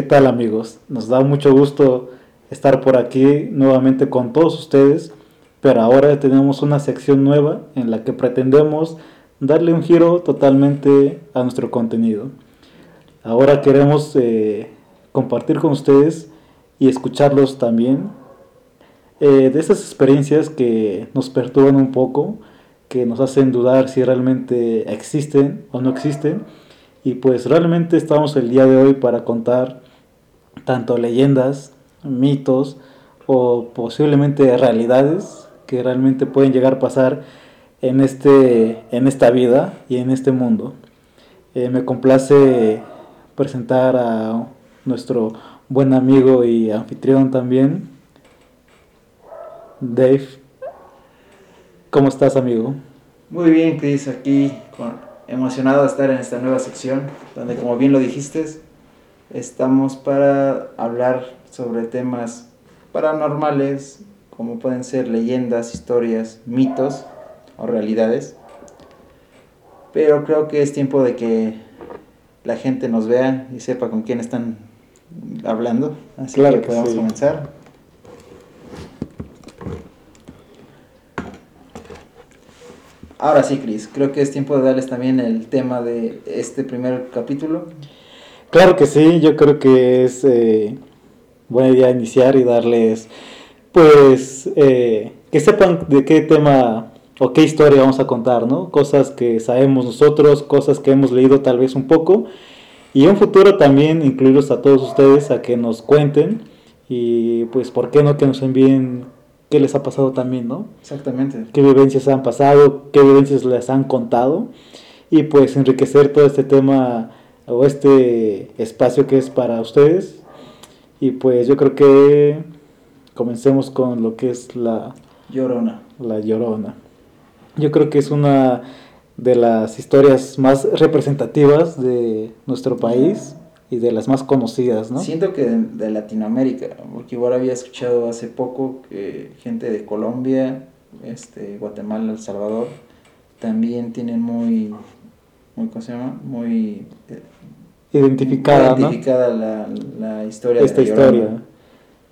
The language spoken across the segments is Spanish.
¿Qué tal amigos? Nos da mucho gusto estar por aquí nuevamente con todos ustedes, pero ahora tenemos una sección nueva en la que pretendemos darle un giro totalmente a nuestro contenido. Ahora queremos eh, compartir con ustedes y escucharlos también eh, de esas experiencias que nos perturban un poco, que nos hacen dudar si realmente existen o no existen. Y pues realmente estamos el día de hoy para contar tanto leyendas, mitos o posiblemente realidades que realmente pueden llegar a pasar en, este, en esta vida y en este mundo. Eh, me complace presentar a nuestro buen amigo y anfitrión también, Dave. ¿Cómo estás, amigo? Muy bien, Chris, aquí emocionado de estar en esta nueva sección, donde como bien lo dijiste, estamos para hablar sobre temas paranormales, como pueden ser leyendas, historias, mitos o realidades. Pero creo que es tiempo de que la gente nos vea y sepa con quién están hablando. Así que, podemos comenzar. Ahora sí, Cris, creo que es tiempo de darles también el tema de este primer capítulo. Claro que sí, yo creo que es eh, buena idea iniciar y darles, pues, eh, que sepan de qué tema o qué historia vamos a contar, ¿no? Cosas que sabemos nosotros, cosas que hemos leído tal vez un poco, y en un futuro también incluirlos a todos ustedes a que nos cuenten y pues, ¿por qué no que nos envíen qué les ha pasado también, ¿no? Exactamente. Qué vivencias han pasado, qué vivencias les han contado y pues enriquecer todo este tema o este espacio que es para ustedes. Y pues yo creo que comencemos con lo que es la Llorona. La Llorona. Yo creo que es una de las historias más representativas de nuestro país y de las más conocidas, ¿no? Siento que de, Latinoamérica, porque igual había escuchado hace poco que gente de Colombia, este, Guatemala, El Salvador, también tienen muy, muy ¿cómo se llama? Muy identificada, identificada la, la, historia Esta historia.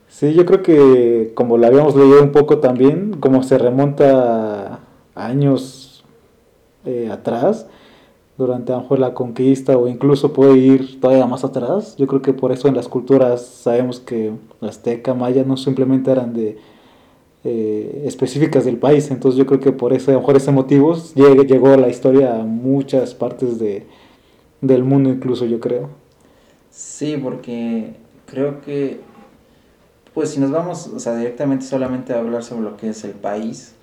Sí, yo creo que como la habíamos leído un poco también, como se remonta a años eh, atrás, durante a la conquista o incluso puede ir todavía más atrás. Yo creo que por eso en las culturas sabemos que azteca, maya no simplemente eran de eh, específicas del país, entonces yo creo que por ese, a lo mejor ese motivo llegó la historia a muchas partes de, del mundo incluso yo creo. Sí, porque creo que pues si nos vamos, o sea, directamente solamente a hablar sobre lo que es el país,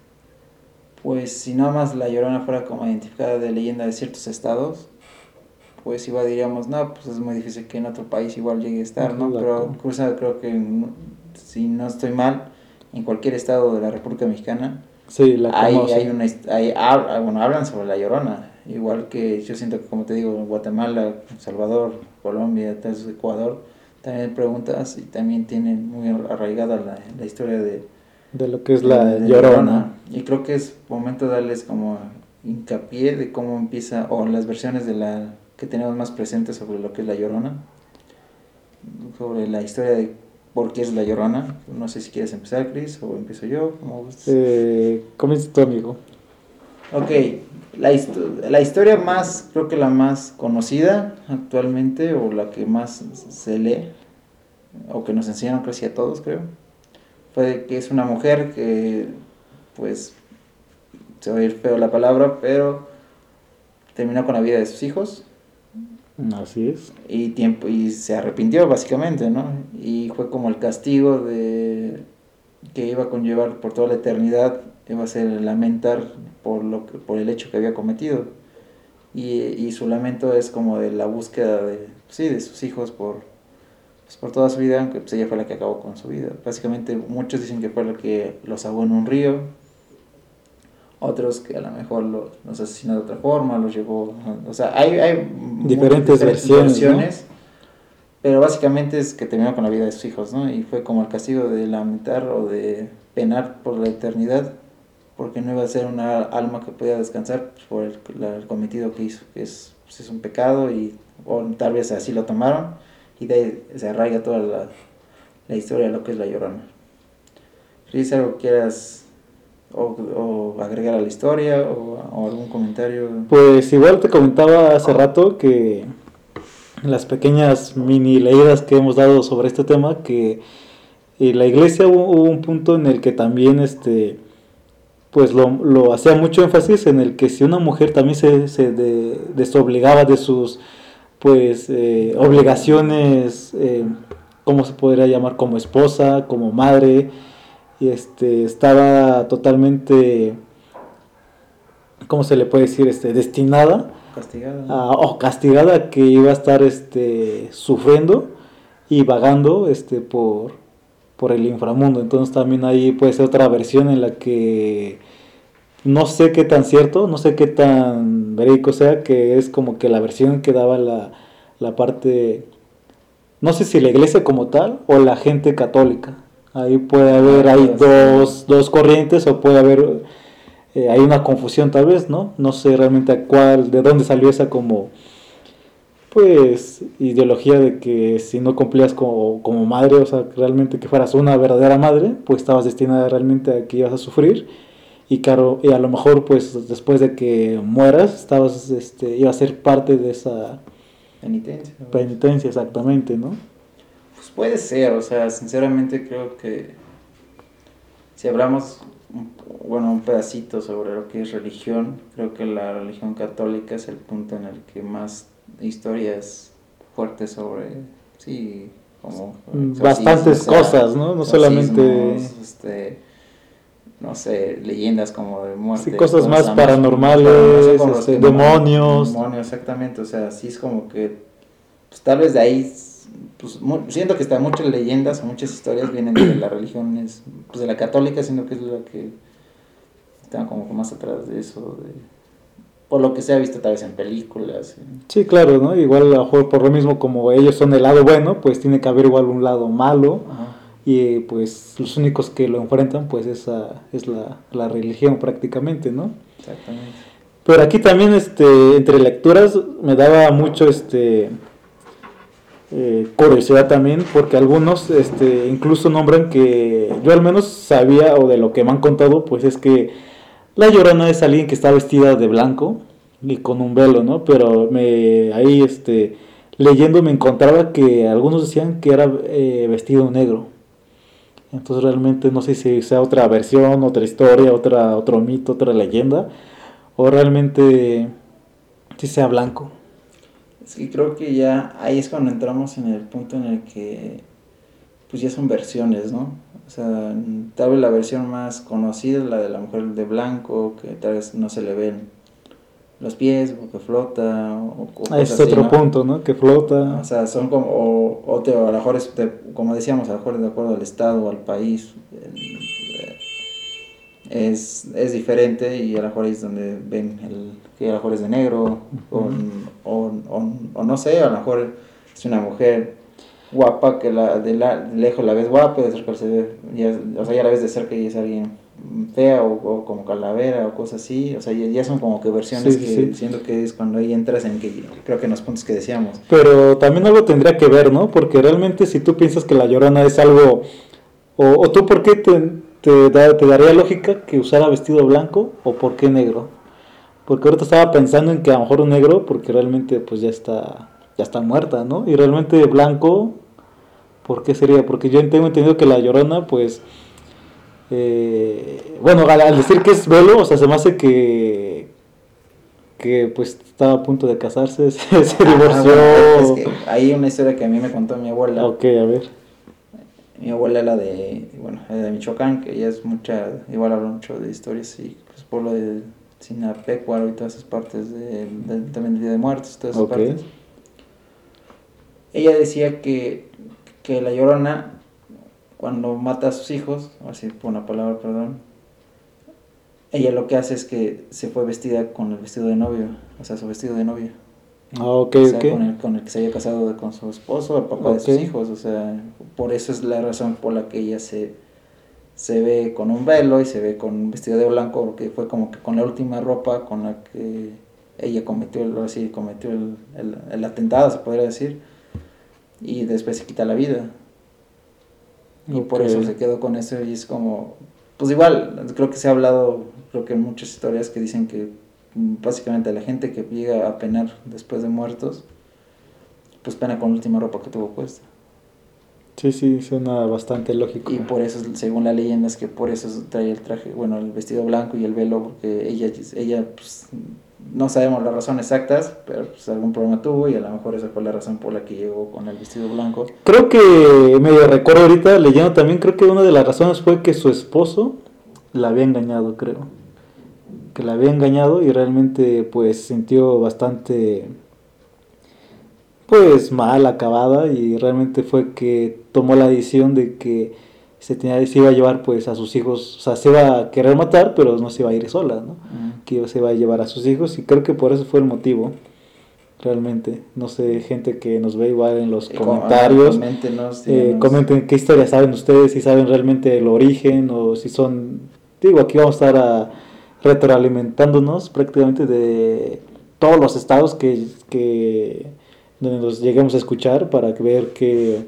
pues si nada más la Llorona fuera como identificada de leyenda de ciertos estados, pues igual diríamos, no, pues es muy difícil que en otro país igual llegue a estar, ¿no? Pero creo que, si no estoy mal, en cualquier estado de la República Mexicana, sí, la hay, hay una, hay, bueno, hablan sobre la Llorona, igual que yo siento que, como te digo, Guatemala, Salvador, Colombia, Ecuador, también preguntas y también tienen muy arraigada la, la historia de de lo que es la llorona. Y creo que es momento de darles como hincapié de cómo empieza, o las versiones de la que tenemos más presentes sobre lo que es la llorona, sobre la historia de por qué es la llorona. No sé si quieres empezar, Chris, o empiezo yo, como eh, comienza tu amigo. Ok, la, la historia más, creo que la más conocida actualmente, o la que más se lee, o que nos enseñaron casi a todos, creo fue que es una mujer que, pues, se va a ir feo la palabra, pero terminó con la vida de sus hijos. Así es. Y, tiempo, y se arrepintió, básicamente, ¿no? Y fue como el castigo de que iba a conllevar por toda la eternidad, iba a ser lamentar por, lo que, por el hecho que había cometido. Y, y su lamento es como de la búsqueda de, sí, de sus hijos por, pues, por toda su vida, aunque pues, ella fue la que acabó con su vida. Básicamente muchos dicen que fue la que los ahogó en un río, otros que a lo mejor los, asesinó de otra forma, los llevó, o sea, hay, hay diferentes, versiones, pero básicamente es que terminó con la vida de sus hijos, ¿no? Y fue como el castigo de lamentar o de penar por la eternidad, porque no iba a ser una alma que pudiera descansar por el, cometido que hizo, que es, pues, es un pecado y o tal vez así lo tomaron y de ahí se arraiga toda la, la historia de lo que es la llorona. ¿Es algo quieras o, o agregar a la historia o, o algún comentario? Pues igual te comentaba hace rato que las pequeñas mini leídas que hemos dado sobre este tema, que en la iglesia hubo, hubo un punto en el que también este pues lo, lo hacía mucho énfasis en el que si una mujer también se, se de- desobligaba de sus pues eh, obligaciones eh, cómo se podría llamar como esposa como madre y este estaba totalmente cómo se le puede decir este destinada Castigada. a- o castigada que iba a estar este sufriendo y vagando este por por el inframundo. Entonces también ahí puede ser otra versión en la que no sé qué tan cierto no sé qué tan verídico sea que es como que la versión que daba la, la parte no sé si la iglesia como tal o la gente católica. Ahí puede haber hay Ah, dos, dos corrientes o puede haber eh, hay una confusión tal vez, ¿no? No sé realmente a cuál, de dónde salió esa como, pues, ideología de que si no cumplías como, como madre, o sea, realmente que fueras una verdadera madre, pues estabas destinada realmente a que ibas a sufrir. Y claro, y a lo mejor, pues, después de que mueras, estabas, este, iba a ser parte de esa Penitencia. ¿no? penitencia, exactamente, ¿no? Pues puede ser, o sea, sinceramente creo que si hablamos, bueno, un pedacito sobre lo que es religión, creo que la religión católica es el punto en el que más historias fuertes sobre, sí, como... Mm, Bastantes sea, cosas, ¿no? No solamente... Este, no sé, leyendas como de muerte. Sí, cosas más paranormales, este, demonios. Demonios, exactamente, o sea, sí es como que, pues tal vez de ahí, pues siento que está muchas leyendas o muchas historias vienen de la religión, es, pues de la católica, siendo que es la que está como más atrás de eso, de, por lo que se ha visto tal vez en películas. Sí, claro, ¿no? Igual a lo mejor por lo mismo como ellos son el lado bueno, pues tiene que haber igual un lado malo Ajá. y pues los únicos que lo enfrentan pues esa es la, la religión prácticamente, ¿no? Exactamente. Pero aquí también este entre lecturas me daba mucho este eh, curiosidad también porque algunos este incluso nombran que yo al menos sabía o de lo que me han contado pues es que la llorona es alguien que está vestida de blanco y con un velo, ¿no? Pero me ahí este leyendo me encontraba que algunos decían que era eh, vestido negro. Entonces realmente no sé si sea otra versión, otra historia, otra otro mito, otra leyenda o realmente si sea blanco. Es que creo que ya ahí es cuando entramos en el punto en el que pues ya son versiones, ¿no? O sea, tal vez la versión más conocida es la de la mujer de blanco, que tal vez no se le ven los pies, o que flota, o, o Ah, es otro ¿no? punto, ¿no? Que flota. O sea, son como, o, o te- a lo mejor, es de- como decíamos, a lo mejor de acuerdo al estado o al país, es, es diferente y a lo mejor es donde ven el, que a lo mejor es de negro, o, o- o no sé, a lo mejor es una mujer guapa que la, de, la, de lejos la ves guapa y de cerca se ve, ya, o sea, ya la ves de cerca y es alguien fea o, o como calavera o cosas así, o sea, ya, ya son como que versiones Sí, que sí. siento que es cuando ahí entras en que creo que en los puntos que decíamos. Pero también algo tendría que ver, ¿no? Porque realmente si tú piensas que la llorona es algo... O, o tú por qué te, te, da- te daría lógica que usara vestido blanco o por qué negro. Porque ahorita estaba pensando en que a lo mejor un negro porque realmente pues ya está, ya está muerta, ¿no? Y realmente blanco, ¿por qué sería? Porque yo tengo entendido que la llorona pues... eh, bueno, al, al decir que es velo, o sea, se me hace que que pues estaba a punto de casarse, se, se Ah, divorció. bueno, es que hay una historia que a mí me contó mi abuela. Ok, a ver. Mi abuela era de, bueno, era de Michoacán, que ella es mucha, igual habla mucho de historias y pues pueblo de Sinapecuaro y todas esas partes de, de- también del Día de Muertos, todas esas Ok. partes. Ella decía que, que la llorona, cuando mata a sus hijos, así por una palabra, perdón, ella lo que hace es que se fue vestida con el vestido de novio, o sea, su vestido de novia. Ah, ok, O sea, con, el, con el que se había casado con su esposo, el papá de sus hijos. O sea, por eso es la razón por la que ella se, se ve con un velo y se ve con un vestido de blanco, porque fue como que con la última ropa con la que ella cometió, el, así, cometió el, el, el atentado, se podría decir. Y después se quita la vida. Y por eso se quedó con eso y es como, pues igual, creo que se ha hablado, creo que en muchas historias que dicen que mm, básicamente la gente que llega a penar después de muertos, pues pena con la última ropa que tuvo puesta. Sí, sí, suena bastante lógico. Y por eso, según la leyenda, es que por eso trae el traje, bueno, el vestido blanco y el velo, porque ella, ella pues, no sabemos las razones exactas, pero pues algún problema tuvo y a lo mejor esa fue la razón por la que llegó con el vestido blanco. Creo que, medio recuerdo ahorita leyendo también, creo que una de las razones fue que su esposo la había engañado, creo. Que la había engañado y realmente pues sintió bastante pues mal acabada y realmente fue que tomó la decisión de que se, tenía, se iba a llevar pues a sus hijos, o sea, se iba a querer matar, pero no se iba a ir sola, ¿no? Que se iba a llevar a sus hijos y creo que por eso fue el motivo, realmente. No sé, gente que nos ve igual en los comentarios, eh, comenten qué historia saben ustedes, si saben realmente el origen o si son, digo, aquí vamos a estar a, retroalimentándonos prácticamente de todos los estados que, que donde nos lleguemos a escuchar para ver qué,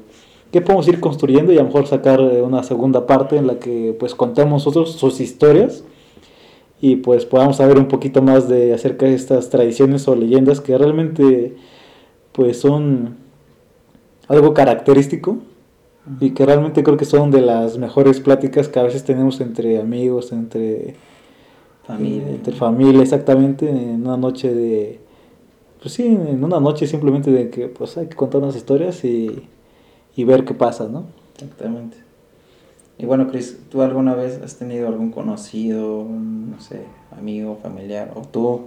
qué podemos ir construyendo y a lo mejor sacar eh, una segunda parte en la que pues contemos nosotros sus historias y pues podamos saber un poquito más de acerca de estas tradiciones o leyendas que realmente pues son algo característico y que realmente creo que son de las mejores pláticas que a veces tenemos entre amigos, entre familia, entre familia exactamente en una noche de pues sí, en una noche simplemente de que pues hay que contar unas historias y, ver qué pasa, ¿no? Exactamente. Y bueno, Chris, ¿tú alguna vez has tenido algún conocido, no sé, amigo, familiar, o tú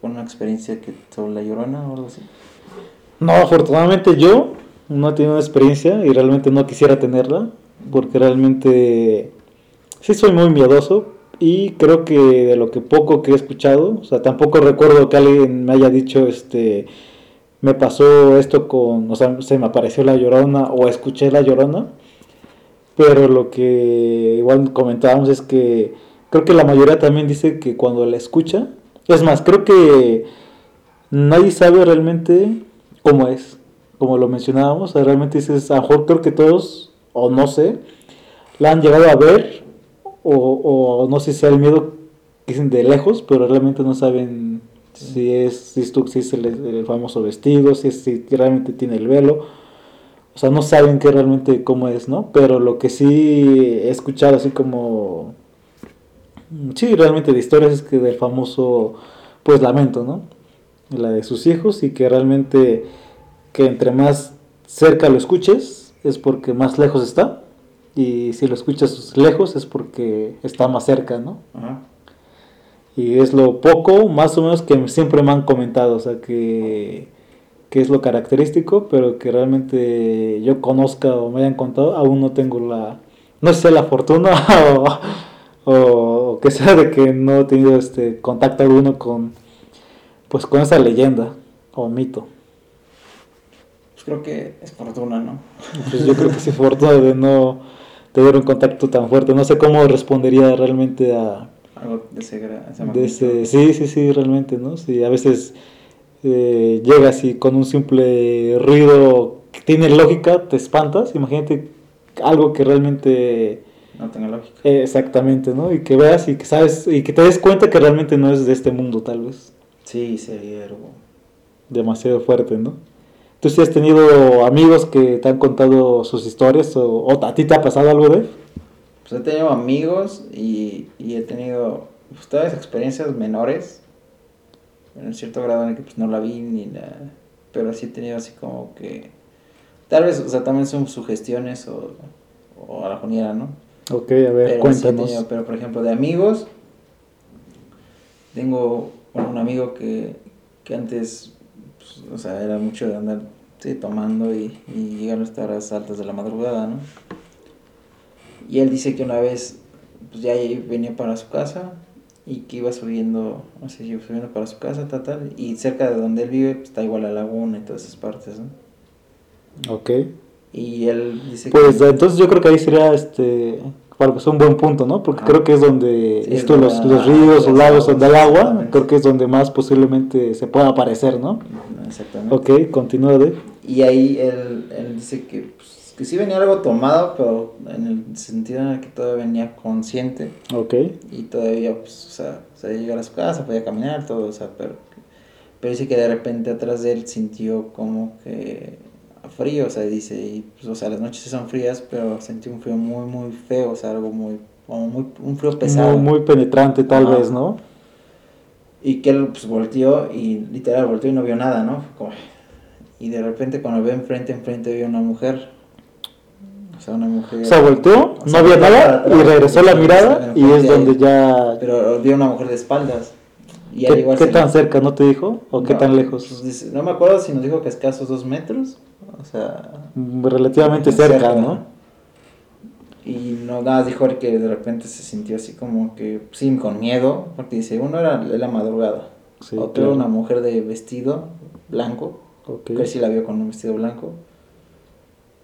con una experiencia que sobre la llorona o algo así? No, afortunadamente yo no he tenido una experiencia y realmente no quisiera tenerla, porque realmente sí soy muy miedoso, y creo que de lo que poco que he escuchado, o sea, tampoco recuerdo que alguien me haya dicho, este, me pasó esto con, o sea, se me apareció la llorona o escuché la llorona, pero lo que igual comentábamos es que creo que la mayoría también dice que cuando la escucha, es más, creo que nadie sabe realmente cómo es, como lo mencionábamos, realmente dices, a lo mejor creo que todos, o no sé, la han llegado a ver o, no sé si sea el miedo dicen de lejos, pero realmente no saben si es, si es, el, famoso vestido, si, es, si realmente tiene el velo. O sea, no saben que realmente cómo es, ¿no? Pero lo que sí he escuchado así como... Sí, realmente de historias es que del famoso, pues, lamento, ¿no? La de sus hijos y que realmente que entre más cerca lo escuches es porque más lejos está y si lo escuchas lejos es porque está más cerca, ¿no? Y es lo poco, más o menos, que siempre me han comentado, o sea, que, que es lo característico, pero que realmente yo conozca o me hayan contado, aún no tengo la, no sé, la fortuna o, o, que sea de que no he tenido este contacto alguno con, pues, con esa leyenda o mito. Pues creo que es fortuna, ¿no? Pues yo creo que es fortuna de no tener un contacto tan fuerte. No sé cómo respondería realmente a... Algo de ese, Sí, sí, sí, realmente, ¿no? Si a veces eh, llegas y con un simple ruido que tiene lógica te espantas, imagínate algo que realmente... No tenga lógica. exactamente, ¿no? Y que veas y que sabes, y que te des cuenta que realmente no es de este mundo, tal vez. Sí, sería algo... Demasiado fuerte, ¿no? ¿Tú sí has tenido amigos que te han contado sus historias o, a ti te ha pasado algo de Pues he tenido amigos y, he tenido pues, todas experiencias menores, en cierto grado en el que pues, no la vi ni la... Pero sí he tenido así como que... Tal vez, o sea, también son sugestiones o, o a la joniera, ¿no? Ok, a ver, cuéntanos. pero por ejemplo, de amigos, tengo un amigo que, que antes o sea, era mucho de andar tomando y, y llegar hasta horas altas de la madrugada, ¿no? Y él dice que una vez, pues ya venía para su casa y que iba subiendo, no sé, iba subiendo para su casa, tal, tal, y cerca de donde él vive, pues, está igual la laguna y todas esas partes, ¿no? Ok. Y él dice pues, entonces yo creo que ahí sería, este, es un buen punto, ¿no? Porque creo que es donde esto, los, los, ríos, los lagos donde hay agua, creo que es donde más posiblemente se pueda aparecer, ¿no? Exactamente. Ok, continúa de. Y ahí él, él dice que, pues, que sí venía algo tomado, pero en el sentido en el que todavía venía consciente. Ok. Y todavía, pues, o sea, podía llegar a su casa, podía caminar, todo, o sea, pero, pero dice que de repente atrás de él sintió como que frío, o sea, dice, y pues, o sea, las noches son frías, pero sentí un frío muy, muy feo, o sea, algo muy, como muy, un frío pesado. Muy, muy penetrante tal Ajá. vez, ¿no? Y que él pues volteó y literal volteó y no vio nada, ¿no? Como- y de repente cuando ve enfrente, enfrente vio una mujer. O sea, una mujer. O sea, volteó, O no sea, para nada y regresó la mirada y es donde ya... Pero vio una mujer de espaldas. Y ¿Qué, igual qué se- tan cerca no te dijo? ¿O qué tan pues, lejos? dice- no me acuerdo si nos dijo que escasos dos metros. O sea. Mm, Relativamente cerca, ¿no? Y no nada, dijo que de repente se sintió así como que, sí, con miedo, porque dice, uno era la madrugada, Sí, otro era claro. una mujer de vestido blanco, Ok. que sí la vio con un vestido blanco.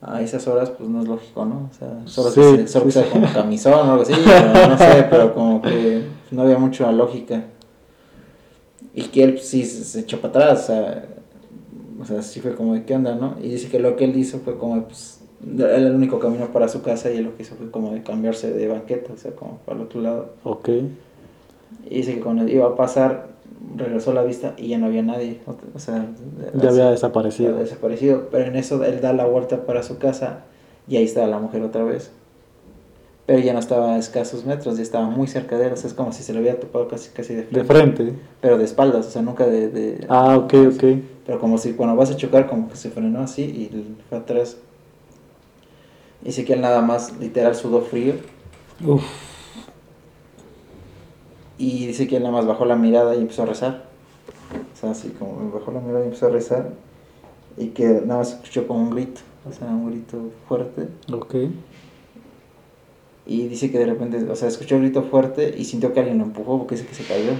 A esas horas, pues no es lógico, ¿no? O sea, solo Sí, que, se, solo sí, como camisón o algo así, pero no sé, pero como que no había mucha lógica. Y que él pues, sí se, se echó para atrás, o sea, o sea, sí fue como de qué onda, ¿no? Y dice que lo que él hizo fue como, pues, era el único camino para su casa y él lo que hizo fue como de cambiarse de banqueta, o sea, como para el otro lado. Ok. Y dice que cuando iba a pasar, regresó la vista y ya no había nadie, o sea, Ya así- había desaparecido. había desaparecido. Pero en eso él da la vuelta para su casa y ahí estaba la mujer otra vez. Pero ya no estaba a escasos metros, ya estaba muy cerca de él, o sea, es como si se lo hubiera topado casi, casi de frente. De frente. Pero de espaldas, o sea, nunca de... de- Ah, ok, ok. Pero como si cuando vas a chocar, como que se frenó así y fue atrás. Dice que él nada más, literal, sudó frío. Uf. Y dice que él nada más bajó la mirada y empezó a rezar. O sea, así como bajó la mirada y empezó a rezar. Y que nada más escuchó como un grito, o sea, un grito fuerte. Ok. Y dice que de repente, o sea, escuchó un grito fuerte y sintió que alguien lo empujó porque dice que se cayó.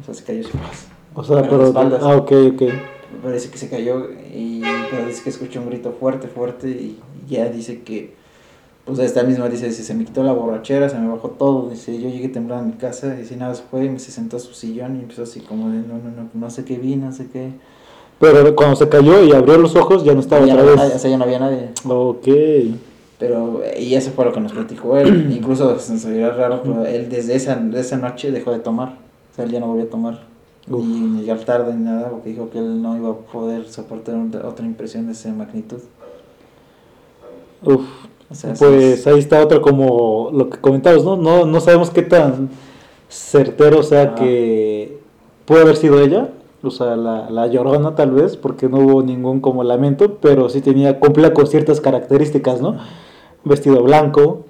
O sea, se cayó así. O sea, Pero. Ah, ok, ok. Pero dice que se cayó y pero dice que escuchó un grito fuerte, fuerte y ya dice que, pues esta misma dice, dice, se me quitó la borrachera, se me bajó todo, dice, yo llegué temprano a mi casa, y si nada, se fue, y me se sentó a su sillón y empezó así como de, no, no, no, no sé qué vi, no sé qué. Pero cuando se cayó y abrió los ojos ya no estaba ya otra no vez. nadie, o sea, ya no había nadie. Ok. Pero, y eso fue lo que nos platicó él, incluso se veía raro, pero él desde esa, de esa noche dejó de tomar, o sea, él ya no volvió a tomar. Uf. Ni, llegar tarde ni nada, porque dijo que él no iba a poder soportar otra otra impresión de esa magnitud. Uf. O sea, sí Pues es- ahí está otra como lo que comentabas, ¿no? No, no sabemos qué tan certero sea que puede haber sido ella, o sea, la, la llorona tal vez, porque no hubo ningún como lamento, pero sí tenía, cumplía con ciertas características, ¿no? Vestido blanco,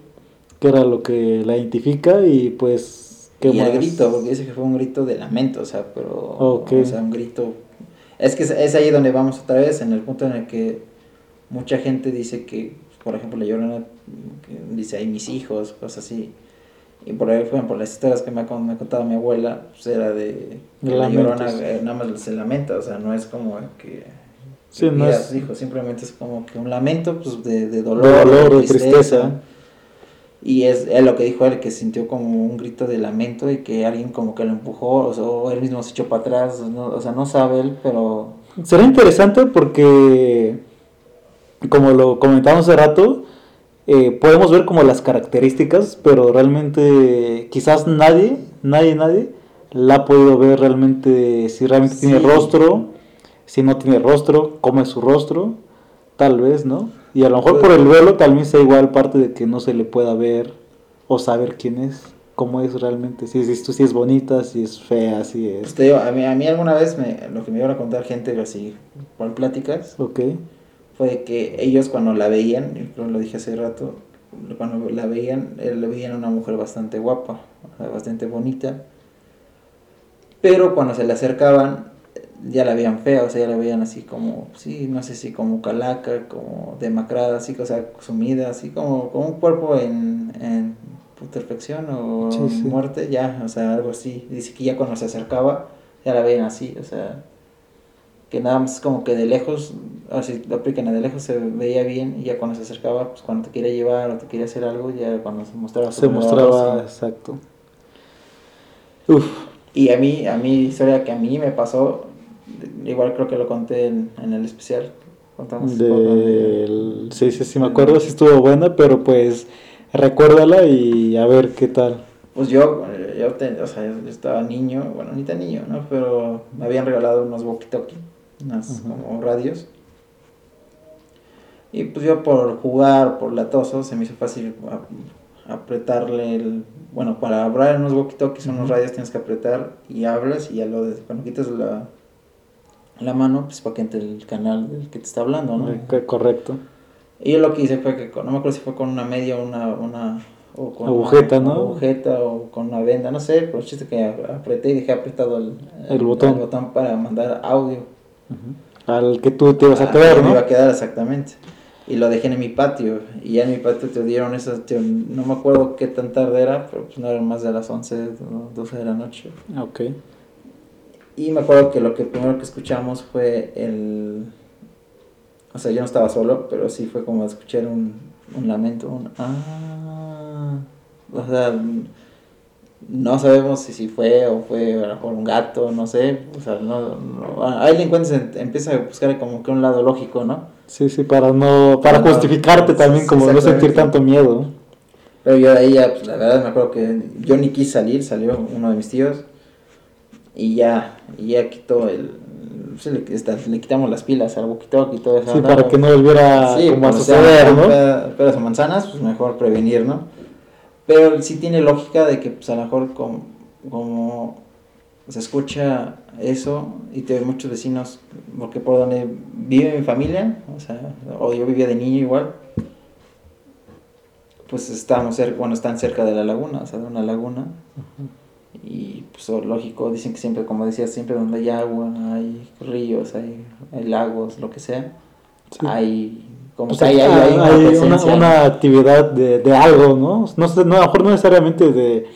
que era lo que la identifica, y pues... ¿qué y el grito, porque dice que fue un grito de lamento, o sea, pero. O sea, un grito. Es que es, es ahí donde vamos otra vez, en el punto en el que mucha gente dice que, por ejemplo, la llorona dice ahí mis hijos, cosas así. Y por ejemplo, las historias que me ha, me ha contado mi abuela, pues era de que la llorona eh, nada más se lamenta, o sea, no es como que. Sí, no es- sus hijos, simplemente es como que un lamento pues, de, de De dolor, de tristeza. y es, es lo que dijo él, que sintió como un grito de lamento y que alguien como que lo empujó, o, sea, o él mismo se echó para atrás, no- o sea, no sabe él, pero... Será interesante porque, como lo comentamos hace rato, eh, podemos ver como las características, pero realmente quizás nadie, nadie, nadie la ha podido ver realmente si realmente tiene rostro, si no tiene rostro, cómo es su rostro, tal vez, ¿no? Y a lo mejor por el velo tal vez sea igual parte de que no se le pueda ver o saber quién es, cómo es realmente, si es, si es bonita, si es fea, si Pues es... te digo, a mí, a mí alguna vez me, lo que me iban a contar gente así por pláticas Ok, fue que ellos cuando la veían, lo dije hace rato, cuando la veían, eh, la veían una mujer bastante guapa, sea, bastante bonita, pero cuando se le acercaban ya la veían fea, o sea, ya la veían así como, sí, no sé si como calaca, como demacrada, así, o sea, sumida, así como, como un cuerpo en, en putrefacción o Sí, sí. muerte, ya, o sea, algo así. Dice que ya cuando se acercaba, ya la veían así, o sea, que nada más como que de lejos, así lo aplican de lejos se veía bien y ya cuando se acercaba, pues cuando te quería llevar o te quería hacer algo, ya cuando se mostraba su se mostraba, exacto. Uf, Y a mí, a mí, historia que a mí me pasó, igual creo que lo conté en, en el especial, contamos de- Del... Sí, sí, sí, me acuerdo, sí estuvo buena, pero pues recuérdala y a ver qué tal. Pues yo, eh, yo, te- o sea, yo estaba niño, bueno, ni tan niño, ¿no? Pero me habían regalado unos walkie-talkie, unas como radios. Y pues yo por jugar, por latoso, se me hizo fácil a- apretarle el... Bueno, para hablar en unos walkie-talkies, unos radios tienes que apretar y hablas y ya lo de, cuando quitas la, la mano, pues para que entre el canal del que te está hablando, ¿no? Co- Correcto. Y yo lo que hice fue que, no me acuerdo si fue con una media o una, una o con Agujeta, una, ¿no? agujeta o con una venda, no sé, pero el chiste que apreté y dejé apretado el, El botón. botón para mandar audio. Al que tú te ibas a quedar, me ¿no? iba a quedar exactamente. Y lo dejé en mi patio. Y ya en mi patio te dieron esas, te- no me acuerdo qué tan tarde era, pero pues no eran más de las 11, o 12 de la noche. Ok. Y me acuerdo que lo que primero que escuchamos fue el... O sea, yo no estaba solo, pero sí fue como escuchar un, un lamento, un... Ah, o sea, no sabemos si, si fue o fue a lo mejor un gato, no sé. O sea, no, no- ahí le encuentras, empieza a buscar como que un lado lógico, ¿no? Sí, sí, para no, para Para no- justificarte también, sí, como no sentir tanto miedo. Pero yo de ahí ya, pues la verdad me acuerdo que yo ni quise salir, salió uno de mis tíos y ya, y ya quitó el... le, está- le quitamos las pilas al y todo eso. Sí, para que no volviera Sí, como a suceder, ¿no? peda- peras o manzanas, pues mejor prevenir, ¿no? Pero sí tiene lógica de que pues a lo mejor como, como se escucha eso y te ven muchos vecinos, porque por donde vive mi familia, o sea, o yo vivía de niño igual, pues estamos cerca, bueno, están cerca de la laguna, o sea, de una laguna. Y pues lógico, dicen que siempre, como decías, siempre donde hay agua, hay ríos, hay, hay lagos, lo que sea, Sí. hay como Pues que hay, hay, una hay una, actividad de, de algo, ¿no? No, sé, no, a lo mejor no necesariamente de,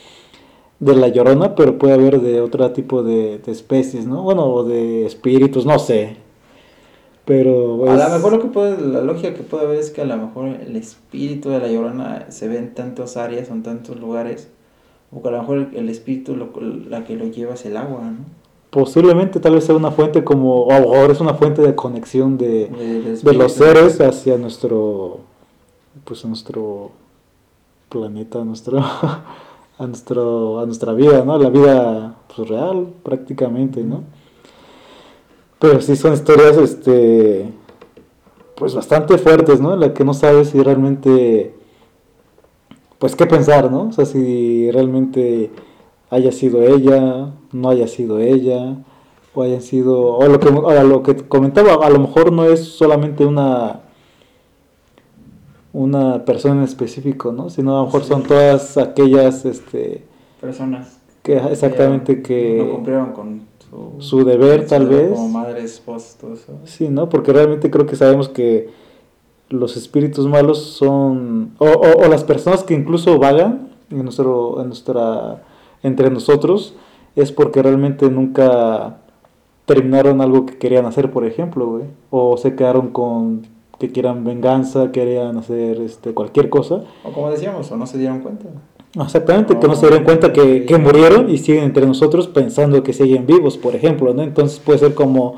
de la llorona, pero puede haber de otro tipo de, de especies, ¿no? Bueno, o de espíritus, no sé. Pero A lo mejor lo que puede, la lógica que puede haber es que a lo mejor el espíritu de la llorona se ve en tantas áreas o en tantos lugares, o que a lo mejor el, el espíritu lo, la que lo lleva es el agua, ¿no? Posiblemente tal vez sea una fuente como, o ahora es una fuente de conexión de, de los seres hacia nuestro, pues a nuestro planeta, a nuestro, a nuestro, a nuestra vida, ¿no? La vida pues, real prácticamente, ¿no? Pero sí son historias, este, pues bastante fuertes, ¿no? En la que no sabes si realmente, pues qué pensar, ¿no? O sea, si realmente haya sido ella, no haya sido ella, o hayan sido, o lo que, o lo que comentaba, a lo mejor no es solamente una una persona en específico, ¿no? Sino a lo mejor Sí. son todas aquellas, este, Personas que exactamente que no cumplieron con su, su deber, tal vez. como madres, esposas, todo eso. Sí, ¿no? Porque realmente creo que sabemos que los espíritus malos son, o, o- o las personas que incluso vagan en, nuestro, en nuestra, entre nosotros, es porque realmente nunca terminaron algo que querían hacer, por ejemplo, güey. O se quedaron con que quieran venganza, querían hacer este, cualquier cosa. O como decíamos, o no se dieron cuenta. Exactamente, que no se dieron cuenta que, que murieron y siguen entre nosotros pensando que siguen vivos, por ejemplo, ¿no? Entonces puede ser como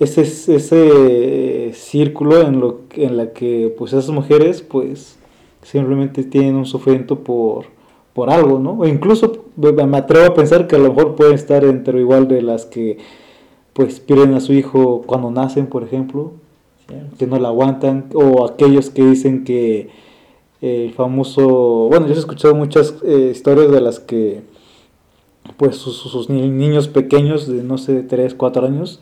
ese, ese círculo en, lo, en la que pues esas mujeres pues simplemente tienen un sufrimiento por, por algo, ¿no? O incluso me atrevo a pensar que a lo mejor pueden estar entre igual de las que pues pierden a su hijo cuando nacen, por ejemplo, ¿cierto? que no la aguantan, o aquellos que dicen que el famoso, bueno, yo he escuchado muchas eh, historias de las que pues sus, sus ni- niños pequeños de no sé, 3, 4 años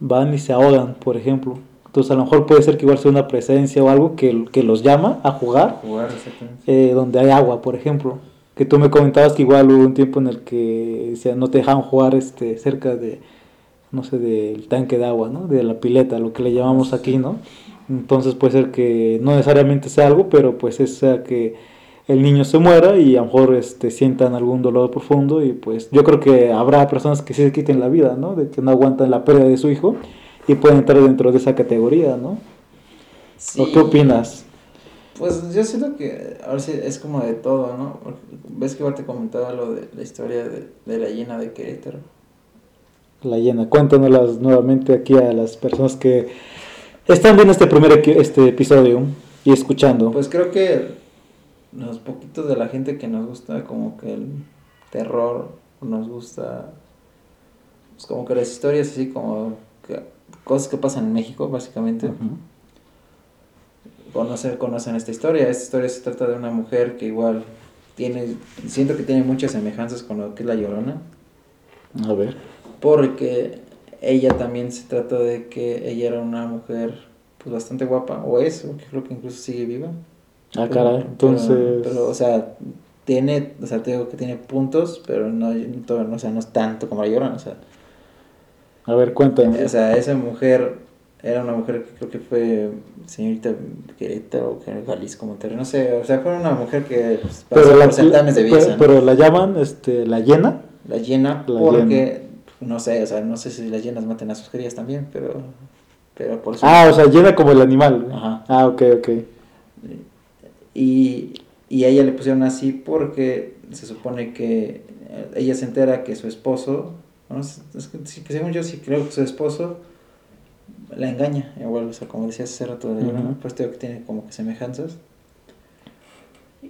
van y se ahogan, por ejemplo. Entonces a lo mejor puede ser que igual sea una presencia o algo que, que los llama a jugar eh, donde hay agua, por ejemplo. Que tú me comentabas que igual hubo un tiempo en el que o sea, no te dejaban jugar este, cerca de, no sé, del tanque de agua, ¿no? De la pileta, lo que le llamamos aquí, ¿no? Entonces puede ser que no necesariamente sea algo, pero pues es sea que el niño se muera y a lo mejor este, sientan algún dolor profundo y pues yo creo que habrá personas que sí se quiten la vida, ¿no? De que no aguantan la pérdida de su hijo y pueden entrar dentro de esa categoría, ¿no? Sí. ¿O qué opinas? Pues yo siento que ahora sí es como de todo, ¿no? Ves que igual te comentaba lo de la historia de, de la llena de Querétaro. La llena. Cuéntanoslas nuevamente aquí a las personas que están viendo este primer este episodio y escuchando. Pues creo que los poquitos de la gente que nos gusta como que el terror, nos gusta pues como que las historias así como que- cosas que pasan en México básicamente. Conocer, conocen esta historia. Esta historia se trata de una mujer que igual tiene, siento que tiene muchas semejanzas con lo que es la Llorona. A ver. Porque ella también se trata de que ella era una mujer pues bastante guapa, o es, porque creo que incluso sigue viva. Ah, Pero- caray. Entonces. Pero, o sea, tiene, o sea, te digo que tiene puntos, pero no, no, no, o sea, no es tanto como la Llorona, o sea. a ver, cuéntame. O sea, esa mujer era una mujer que creo que fue señorita Querétaro, que era Jalisco, Monterrey, no sé, o sea, fue una mujer que pues, pasó pero, la, por certámenes de belleza, pero, ¿no? pero la llaman este, la llena. La llena La porque, no sé, o sea, no sé si las llenas maten a sus crías también, pero, pero por eso. Ah, o sea, llena como el animal. Ajá. Ah, ok, ok. Y, y a ella le pusieron así porque se supone que eh, ella se entera que su esposo, ¿no? es que según yo sí creo que su esposo la engaña, igual, o sea, como decías hace rato, de Llorona, Ujú. pues digo que tiene como que semejanzas.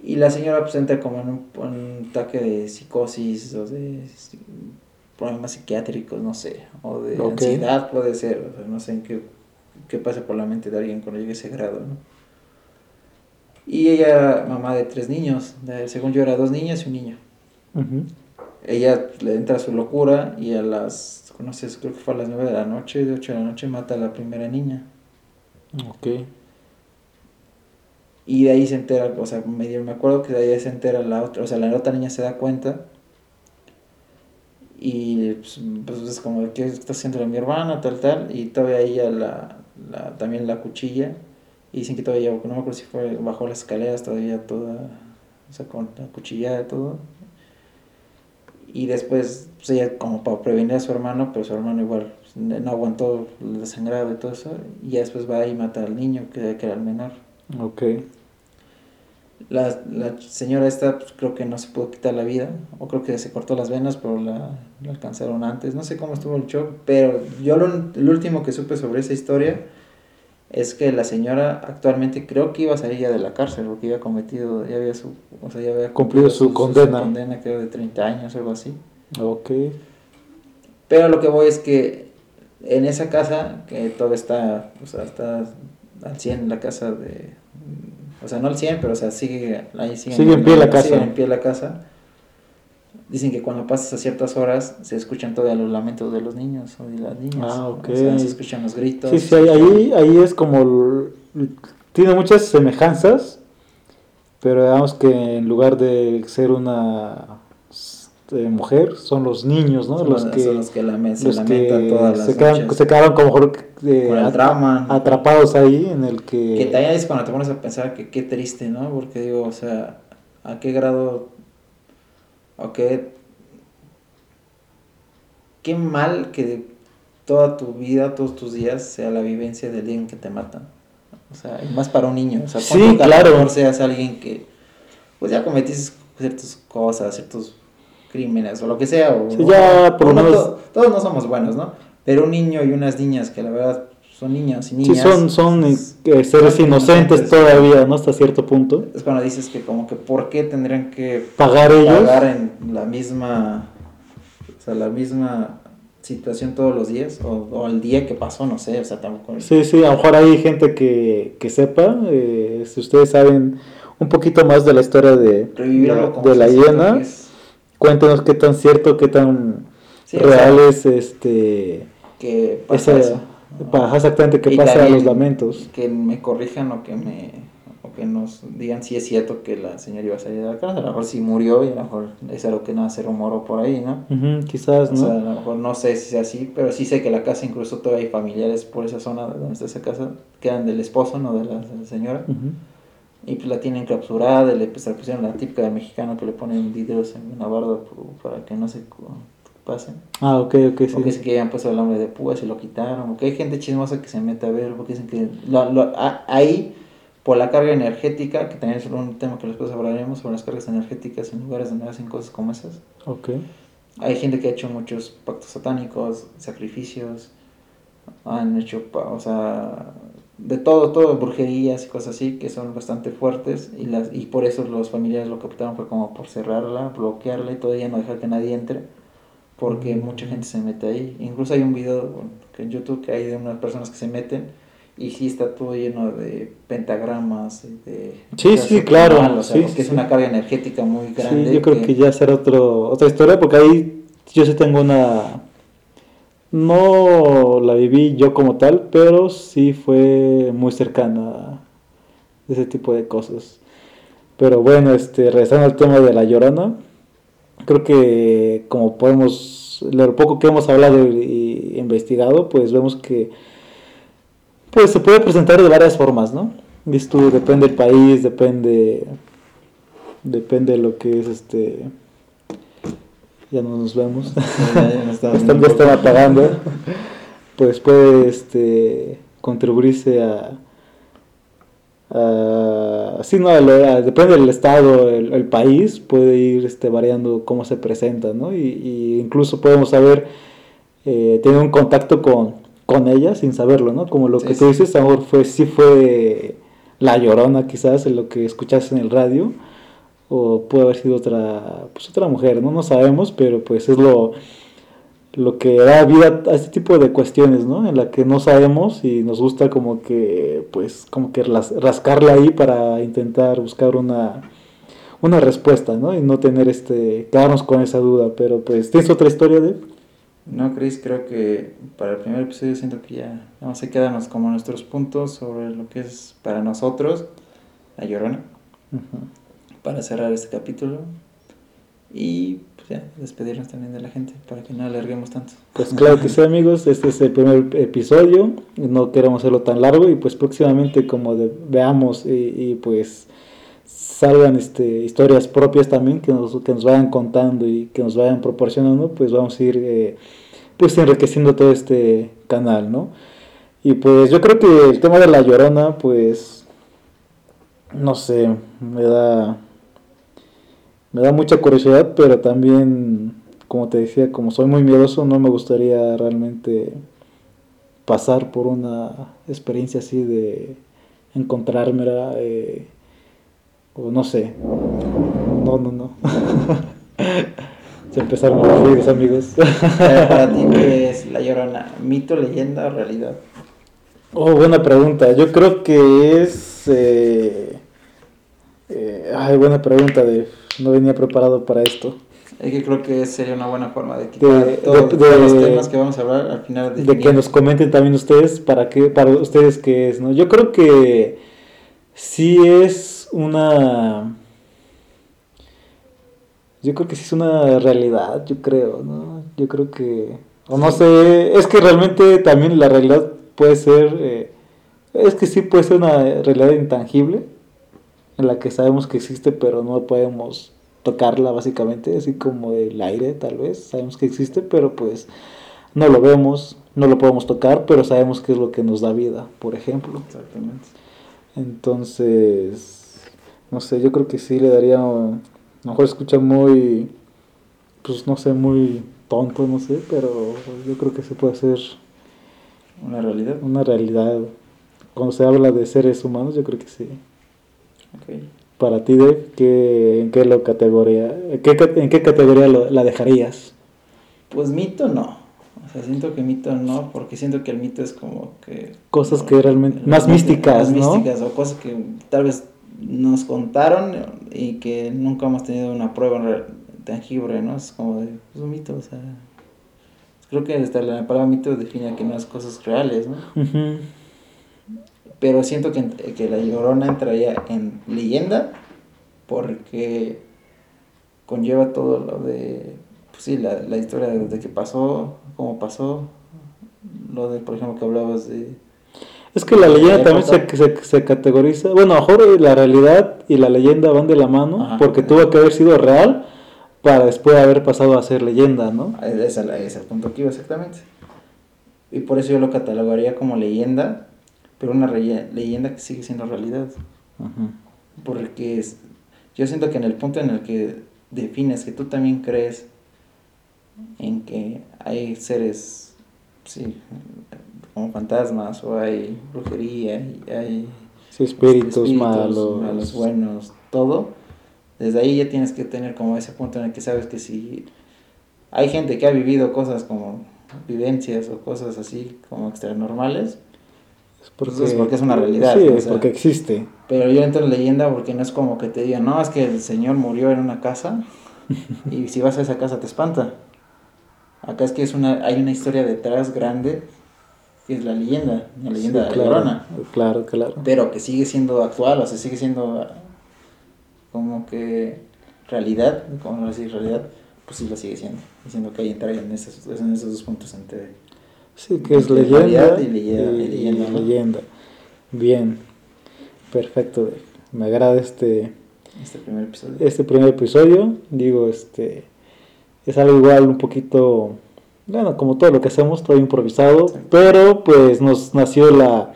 Y la señora pues entra como en un, en un ataque de psicosis o de problemas psiquiátricos, no sé, o de Ok. ansiedad puede ser, o sea, no sé en qué, qué pasa por la mente de alguien cuando llegue a ese grado, ¿no? Y ella era mamá de tres niños, de- según yo era dos niñas y un niño. Ujú. Ella le entra su locura y a las, no sé, creo que fue a las nueve de la noche, de ocho de la noche, mata a la primera niña. Ok. Y de ahí se entera, o sea, medio me acuerdo que de ahí se entera la otra, o sea, la otra niña se da cuenta. Y pues, pues, es como, ¿qué está haciendo mi hermana? Tal, tal. Y todavía ella la, la, también la cuchilla. Y dicen que todavía, no me acuerdo si fue bajo las escaleras, todavía toda, o sea, con la cuchillada y todo. Y después, pues ella como para prevenir a su hermano, pero su hermano igual pues, no aguantó el desangrado y todo eso. Y ya después va y mata al niño, que, que era el menor. Ok. La, la señora esta pues, creo que no se pudo quitar la vida, o creo que se cortó las venas, pero la, la alcanzaron antes. No sé cómo estuvo el show, pero yo lo, último que supe sobre esa historia es que la señora actualmente creo que iba a salir ya de la cárcel, porque había cometido, ya había, su, o sea, ya había Cumplido su condena. condena, creo, de 30 años algo así. Ok. Pero lo que voy es que en esa casa, que todo está, o sea, está al 100 la casa de... O sea, no al 100, pero o sea, sigue, ahí sigue, Sigue en pie la casa. sigue en pie la casa. Dicen que cuando pasas a ciertas horas se escuchan todavía los lamentos de los niños o de las niñas. Ah, ok. O sea, se escuchan los gritos. Sí, sí, ahí, ahí, es como... Tiene muchas semejanzas, pero digamos que en lugar de ser una este, mujer, son los niños, ¿no? Son los, que, son los que se lamentan que todas las se, quedan, se quedaron como mejor eh, con el atrapados ahí en el que... Que también es cuando te pones a pensar que qué triste, ¿no? Porque digo, o sea, ¿a qué grado, o qué, mal que toda tu vida, todos tus días, sea la vivencia del día en que te matan? O sea, y más para un niño. O sea, Sí, claro. mejor seas alguien que, pues ya cometiste ciertas cosas, ciertos crímenes o lo que sea. O, Sí, ya, por lo no, menos- to- todos no somos buenos, ¿no? Pero un niño y unas niñas que la verdad son niños y Sí, niñas. son, son eh, seres son inocentes inocentes. todavía, ¿no? Hasta cierto punto. Es cuando dices que como que por qué tendrían que Pagar ellos. pagar en la misma, o sea, la misma situación todos los días o, o el día que pasó, no sé, o sea, tampoco. Sí, sí, a lo mejor hay gente que, que sepa, eh, si ustedes saben un poquito más de la historia de, de, la hiena, es- cuéntenos qué tan cierto, qué tan Sí, o real sea, es este, que pasa esa- eso. Pa- exactamente qué Y pasa a los lamentos. Que me corrijan o que me o que nos digan si es cierto que la señora iba a salir de la cárcel, a lo mejor sí murió y a lo mejor es algo que nada se rumoró por ahí, ¿no? Ujú, quizás, O ¿no? sea, a lo mejor no sé si sea así, pero sí sé que la casa incluso todavía hay familiares por esa zona donde está esa casa, que eran del esposo, no de la, de la señora. Y pues la tienen clausurada, y le pues, pusieron la típica de mexicano que le ponen vidrios en una barda para que no se pasen. Ah, ok, ok, Porque sí. dicen que habían puesto el nombre de púas y lo quitaron. Porque hay gente chismosa que se mete a ver, porque dicen que lo- lo- a- ahí, por la carga energética, que también es un tema que después hablaremos sobre las cargas energéticas en lugares donde hacen cosas como esas. Ok. Hay gente que ha hecho muchos pactos satánicos, sacrificios, han hecho, pa- o sea, de todo, todo, brujerías y cosas así, que son bastante fuertes, y, las, y por eso los familiares lo que optaron fue como por cerrarla, bloquearla y todavía no dejar que nadie entre, porque mucha gente se mete ahí. Incluso hay un video en YouTube que hay de unas personas que se meten y sí está todo lleno de pentagramas. De sí, sí, claro. sí, que es una carga energética muy grande. Sí, yo creo que, ya será otro, otra historia, porque ahí yo sí tengo una... No la viví yo como tal, pero sí fue muy cercana a ese tipo de cosas. Pero bueno, este, regresando al tema de la llorona, creo que como podemos, lo poco que hemos hablado y investigado, pues vemos que pues se puede presentar de varias formas, ¿no? Esto depende del país, depende depende de lo que es este ya no nos vemos. Ya, están, apagando. Pues puede este contribuirse a, a sí no depende del estado el, país puede ir este variando cómo se presenta no y, incluso podemos saber eh, tener un contacto con con ella sin saberlo, ¿no? Como lo que tú dices, a fue, sí fue la llorona quizás en lo que escuchaste en el radio, o puede haber sido otra, pues otra mujer, ¿no? No sabemos, pero pues es lo, lo que da vida a este tipo de cuestiones, ¿no? En la que no sabemos y nos gusta como que, pues, como que rascarla ahí para intentar buscar una, una respuesta, ¿no? Y no tener este, quedarnos con esa duda, pero pues, ¿tienes otra historia de no, Chris, creo que para el primer episodio siento que ya vamos a quedarnos como nuestros puntos sobre lo que es para nosotros la llorona. Para cerrar este capítulo. Y pues despedirnos también de la gente para que no alarguemos tanto. Pues claro que sí, amigos. Este es el primer episodio. No queremos hacerlo tan largo. Y pues próximamente, como veamos y, pues salgan este, historias propias también que nos, que nos vayan contando y que nos vayan proporcionando, pues vamos a ir eh, pues enriqueciendo todo este canal, ¿no? Y pues yo creo que el tema de la llorona, pues, no sé, me da, me da mucha curiosidad, pero también, como te decía, como soy muy miedoso, no me gustaría realmente pasar por una experiencia así de encontrarme eh, o no sé. No, no, no. Se empezaron a reír, amigos. Para ti, ¿qué es La Llorona? ¿Mito, leyenda o realidad? Oh, buena pregunta. Yo creo que es... Eh, eh, ay, buena pregunta, de No venía preparado para esto. Es que creo que sería una buena forma de quitar todos los temas que vamos a hablar al final. De, de que nos comenten también ustedes para qué, para ustedes qué es, ¿no? Yo creo que sí es una... Yo creo que sí es una realidad, yo creo, ¿no? Yo creo que... O no sé, es que realmente también la realidad puede ser... Eh, es que sí puede ser una realidad intangible, en la que sabemos que existe, pero no podemos tocarla básicamente, así como el aire tal vez, sabemos que existe, pero pues no lo vemos, no lo podemos tocar, pero sabemos que es lo que nos da vida, por ejemplo. Exactamente. Entonces, no sé, yo creo que sí le daría, a lo mejor escucha muy, pues no sé, muy tonto, no sé, pero yo creo que se puede hacer una realidad. Una realidad. Cuando se habla de seres humanos, yo creo que sí. Okay. Para ti, Dave, ¿qué, ¿en qué lo categoría, qué, en qué categoría la dejarías? Pues mito no. O sea, siento que mito no, porque siento que el mito es como que... Cosas que realmente... Más místicas, más místicas, o cosas que tal vez nos contaron y que nunca hemos tenido una prueba tangible, ¿no? Es como de, es un mito, o sea, creo que hasta la palabra mito define que no es cosas reales, ¿no? Pero siento que, que la llorona entraría en leyenda porque conlleva todo lo de, pues sí, la, la historia de, de qué pasó, cómo pasó, lo de, por ejemplo, que hablabas de es que la leyenda también se, se, se, categoriza. Bueno, mejor la realidad y la leyenda van de la mano, porque tuvo que haber sido real para después haber pasado a ser leyenda, ¿no? Ese es el punto que iba exactamente. Y por eso yo lo catalogaría como leyenda, pero una leyenda que sigue siendo realidad. Porque es, yo siento que en el punto en el que defines que tú también crees en que hay seres, sí, como fantasmas o hay brujería y hay sí, espíritus, malos. malos, buenos, todo. Desde ahí ya tienes que tener como ese punto en el que sabes que si hay gente que ha vivido cosas como vivencias o cosas así como extranormales, es porque, es porque es una realidad. Sí, es porque existe. Pero yo entro en leyenda porque no es como que te digan, no, es que el señor murió en una casa y si vas a esa casa te espanta. Acá es que es una, hay una historia detrás grande que es la leyenda, la leyenda de la claro, Claro, claro. Pero que sigue siendo actual, o sea, sigue siendo como que realidad, como decir realidad, pues sí lo sigue siendo. Diciendo que hay entrar en esos, en esos dos puntos entre. Sí, que es leyenda y, leyenda, leyenda. Bien, perfecto. Me agrada este. Este primer episodio. Este primer episodio. Digo, este. Es algo igual un poquito. Bueno, como todo lo que hacemos, todo improvisado. Pero pues nos nació la.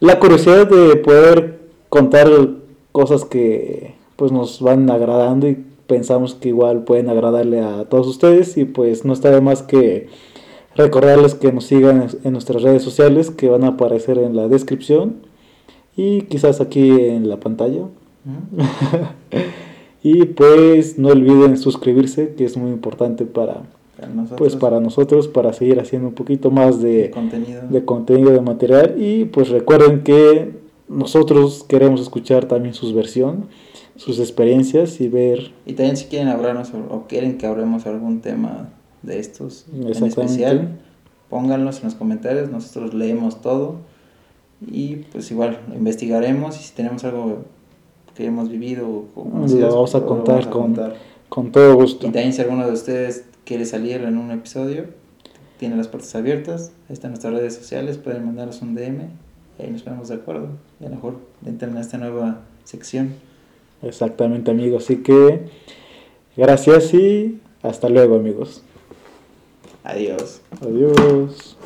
La curiosidad de poder contar cosas que pues nos van agradando y pensamos que igual pueden agradarle a todos ustedes y pues no está de más que recordarles que nos sigan en nuestras redes sociales que van a aparecer en la descripción y quizás aquí en la pantalla. y pues no olviden suscribirse, que es muy importante para, nosotros. pues para nosotros para seguir haciendo un poquito más de, contenido. de contenido de material y pues recuerden que nosotros queremos escuchar también sus versión, sus experiencias y ver... Y también si quieren hablarnos o quieren que hablemos algún tema de estos en especial, pónganlos en los comentarios, nosotros leemos todo y pues igual investigaremos y si tenemos algo que hemos vivido lo vamos a contar, con, con todo gusto. Y también si alguno de ustedes quiere salir en un episodio, tiene las puertas abiertas, ahí están nuestras redes sociales, pueden mandarnos un DM y ahí nos ponemos de acuerdo. Y a lo mejor entran a esta nueva sección. Exactamente, amigos. Así que gracias y hasta luego, amigos. Adiós. Adiós.